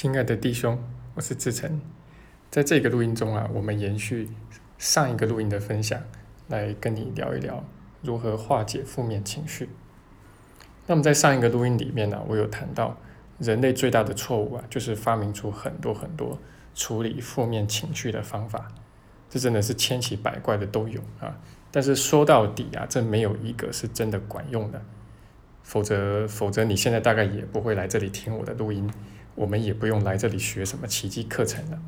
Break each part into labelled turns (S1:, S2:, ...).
S1: 亲爱的弟兄，我是志成。在这个录音中啊，我们延续上一个录音的分享，来跟你聊一聊如何化解负面情绪。那么在上一个录音里面呢，我有谈到人类最大的错误啊，就是发明出很多很多处理负面情绪的方法，这真的是千奇百怪的都有啊。但是说到底啊，这没有一个是真的管用的，否则否则你现在大概也不会来这里听我的录音。我们也不用来这里学什么奇迹课程了。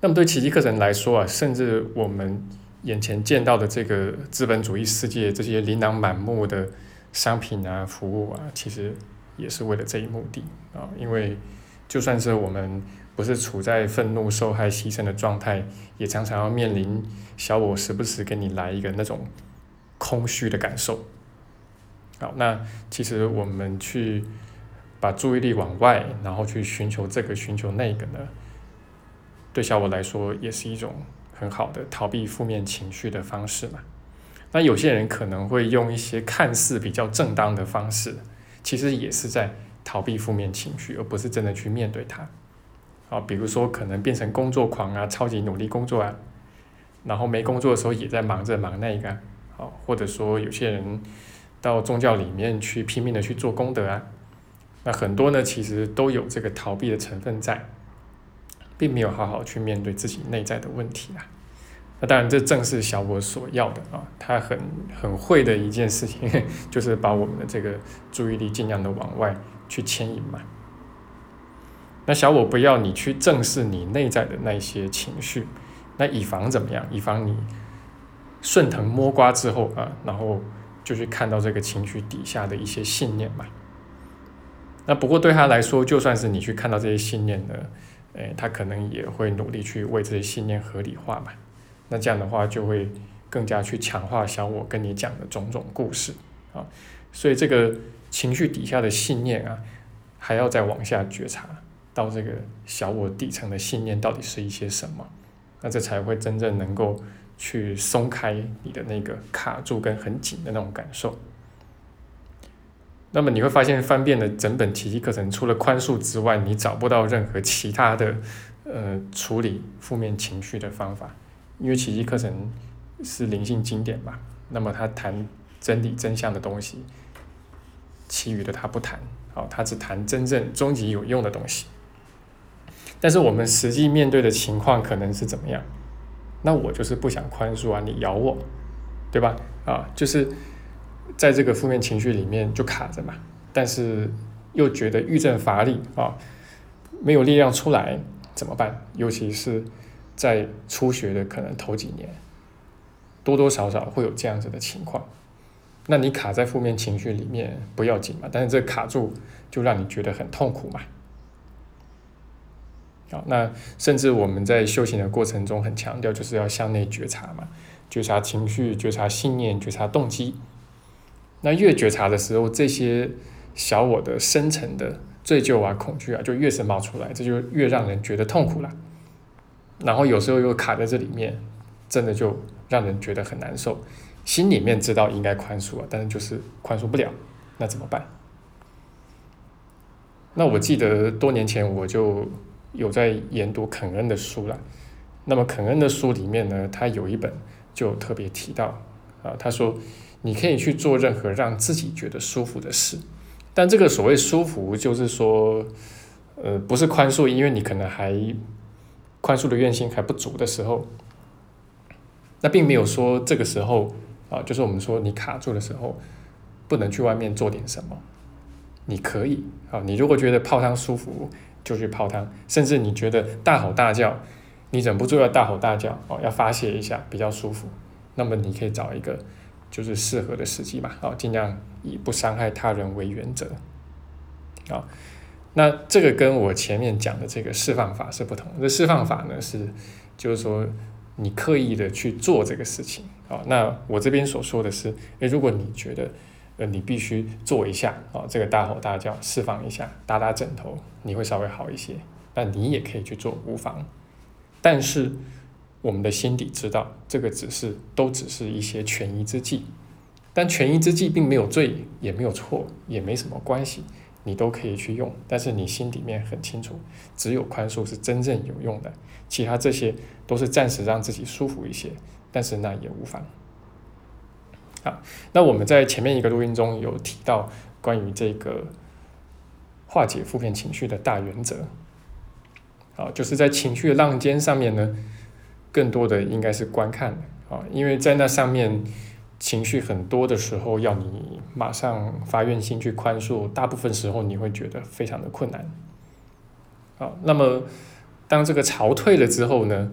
S1: 那么对奇迹课程来说啊，甚至我们眼前见到的这个资本主义世界这些琳琅满目的商品啊、服务啊，其实也是为了这一目的啊。因为就算是我们不是处在愤怒、受害、牺牲的状态，也常常要面临小我时不时给你来一个那种空虚的感受。好，那其实我们去。把注意力往外，然后去寻求这个、寻求那个呢？对小我来说，也是一种很好的逃避负面情绪的方式嘛。那有些人可能会用一些看似比较正当的方式，其实也是在逃避负面情绪，而不是真的去面对它。啊，比如说可能变成工作狂啊，超级努力工作啊，然后没工作的时候也在忙着忙那个，啊，或者说有些人到宗教里面去拼命的去做功德啊。那很多呢，其实都有这个逃避的成分在，并没有好好去面对自己内在的问题啊。那当然，这正是小我所要的啊。他很很会的一件事情，就是把我们的这个注意力尽量的往外去牵引嘛。那小我不要你去正视你内在的那些情绪，那以防怎么样？以防你顺藤摸瓜之后啊，然后就去看到这个情绪底下的一些信念嘛。那不过对他来说，就算是你去看到这些信念呢，诶，他可能也会努力去为这些信念合理化嘛。那这样的话，就会更加去强化小我跟你讲的种种故事啊。所以这个情绪底下的信念啊，还要再往下觉察到这个小我底层的信念到底是一些什么，那这才会真正能够去松开你的那个卡住跟很紧的那种感受。那么你会发现，翻遍了整本奇迹课程，除了宽恕之外，你找不到任何其他的呃处理负面情绪的方法。因为奇迹课程是灵性经典嘛，那么他谈真理真相的东西，其余的他不谈，好，他只谈真正终极有用的东西。但是我们实际面对的情况可能是怎么样？那我就是不想宽恕啊，你咬我，对吧？啊，就是。在这个负面情绪里面就卡着嘛，但是又觉得郁症乏力啊，没有力量出来怎么办？尤其是在初学的可能头几年，多多少少会有这样子的情况。那你卡在负面情绪里面不要紧嘛，但是这卡住就让你觉得很痛苦嘛。好，那甚至我们在修行的过程中很强调，就是要向内觉察嘛，觉察情绪，觉察信念，觉察动机。那越觉察的时候，这些小我的深层的罪疚啊、恐惧啊，就越是冒出来，这就越让人觉得痛苦了。然后有时候又卡在这里面，真的就让人觉得很难受。心里面知道应该宽恕啊，但是就是宽恕不了，那怎么办？那我记得多年前我就有在研读肯恩的书了。那么肯恩的书里面呢，他有一本就特别提到啊，他说。你可以去做任何让自己觉得舒服的事，但这个所谓舒服，就是说，呃，不是宽恕，因为你可能还宽恕的愿心还不足的时候，那并没有说这个时候啊，就是我们说你卡住的时候，不能去外面做点什么，你可以啊，你如果觉得泡汤舒服，就去泡汤，甚至你觉得大吼大叫，你忍不住要大吼大叫哦，要发泄一下比较舒服，那么你可以找一个。就是适合的时机嘛，啊，尽量以不伤害他人为原则，啊，那这个跟我前面讲的这个释放法是不同。这释放法呢是，就是说你刻意的去做这个事情，啊，那我这边所说的是，诶，如果你觉得，呃，你必须做一下，啊，这个大吼大叫，释放一下，打打枕头，你会稍微好一些，那你也可以去做，无妨，但是。我们的心底知道，这个只是都只是一些权宜之计，但权宜之计并没有罪，也没有错，也没什么关系。你都可以去用，但是你心里面很清楚，只有宽恕是真正有用的，其他这些都是暂时让自己舒服一些，但是那也无妨。啊，那我们在前面一个录音中有提到关于这个化解负面情绪的大原则，啊，就是在情绪的浪尖上面呢，更多的应该是观看啊，因为在那上面情绪很多的时候，要你马上发愿心去宽恕，大部分时候你会觉得非常的困难。啊，那么当这个潮退了之后呢，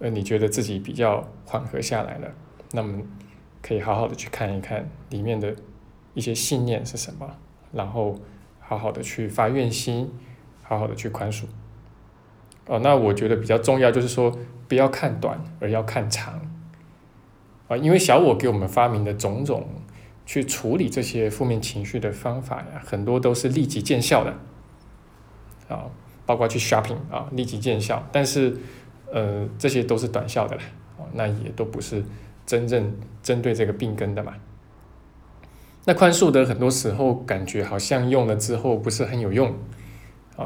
S1: 呃，你觉得自己比较缓和下来了，那么。可以好好的去看一看里面的一些信念是什么，然后好好的去发愿心，好好的去宽恕。哦，那我觉得比较重要就是说，不要看短，而要看长。啊，因为小我给我们发明的种种去处理这些负面情绪的方法呀，很多都是立即见效的。啊，包括去 shopping 啊，立即见效，但是呃，这些都是短效的啦。哦，那也都不是。真正针对这个病根的嘛，那宽恕的很多时候感觉好像用了之后不是很有用，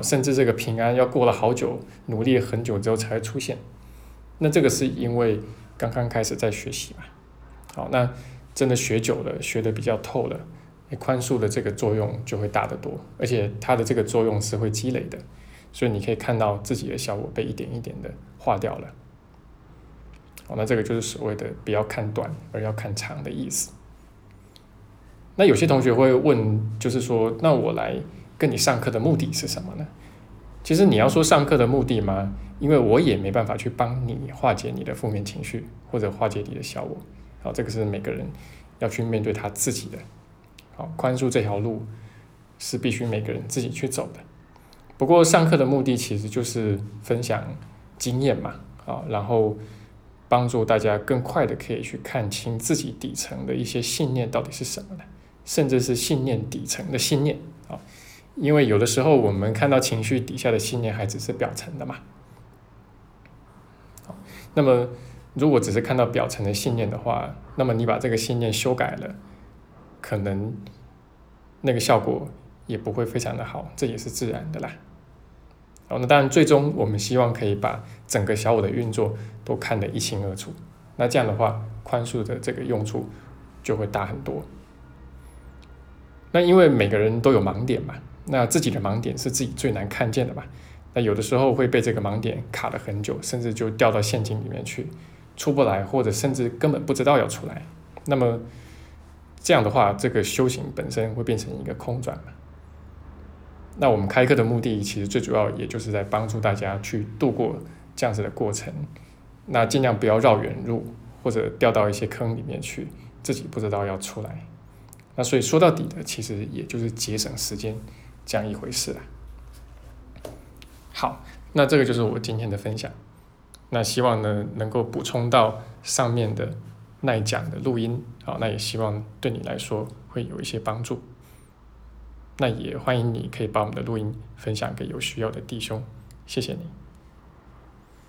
S1: 甚至这个平安要过了好久，努力很久之后才会出现，那这个是因为刚刚开始在学习嘛，好，那真的学久了，学的比较透了，宽恕的这个作用就会大得多，而且它的这个作用是会积累的，所以你可以看到自己的小我被一点一点的化掉了。好，那这个就是所谓的不要看短而要看长的意思。那有些同学会问，就是说，那我来跟你上课的目的是什么呢？其实你要说上课的目的吗？因为我也没办法去帮你化解你的负面情绪或者化解你的小我。好，这个是每个人要去面对他自己的。好，宽恕这条路是必须每个人自己去走的。不过上课的目的其实就是分享经验嘛，啊，然后。帮助大家更快的可以去看清自己底层的一些信念到底是什么呢？甚至是信念底层的信念，因为有的时候我们看到情绪底下的信念还只是表层的嘛。好，那么如果只是看到表层的信念的话，那么你把这个信念修改了，可能那个效果也不会非常的好，这也是自然的啦。好，那当然，最终我们希望可以把整个小我的运作都看得一清二楚。那这样的话，宽恕的这个用处就会大很多。那因为每个人都有盲点嘛，那自己的盲点是自己最难看见的嘛。那有的时候会被这个盲点卡了很久，甚至就掉到陷阱里面去，出不来，或者甚至根本不知道要出来。那么这样的话，这个修行本身会变成一个空转嘛。那我们开课的目的，其实最主要也就是在帮助大家去度过这样子的过程。那尽量不要绕远路，或者掉到一些坑里面去，自己不知道要出来。那所以说到底的，其实也就是节省时间这样一回事啊。好，那这个就是我今天的分享。那希望呢能够补充到上面的耐讲的录音。好，那也希望对你来说会有一些帮助。那也欢迎你可以把我们的录音分享给有需要的弟兄，谢谢你。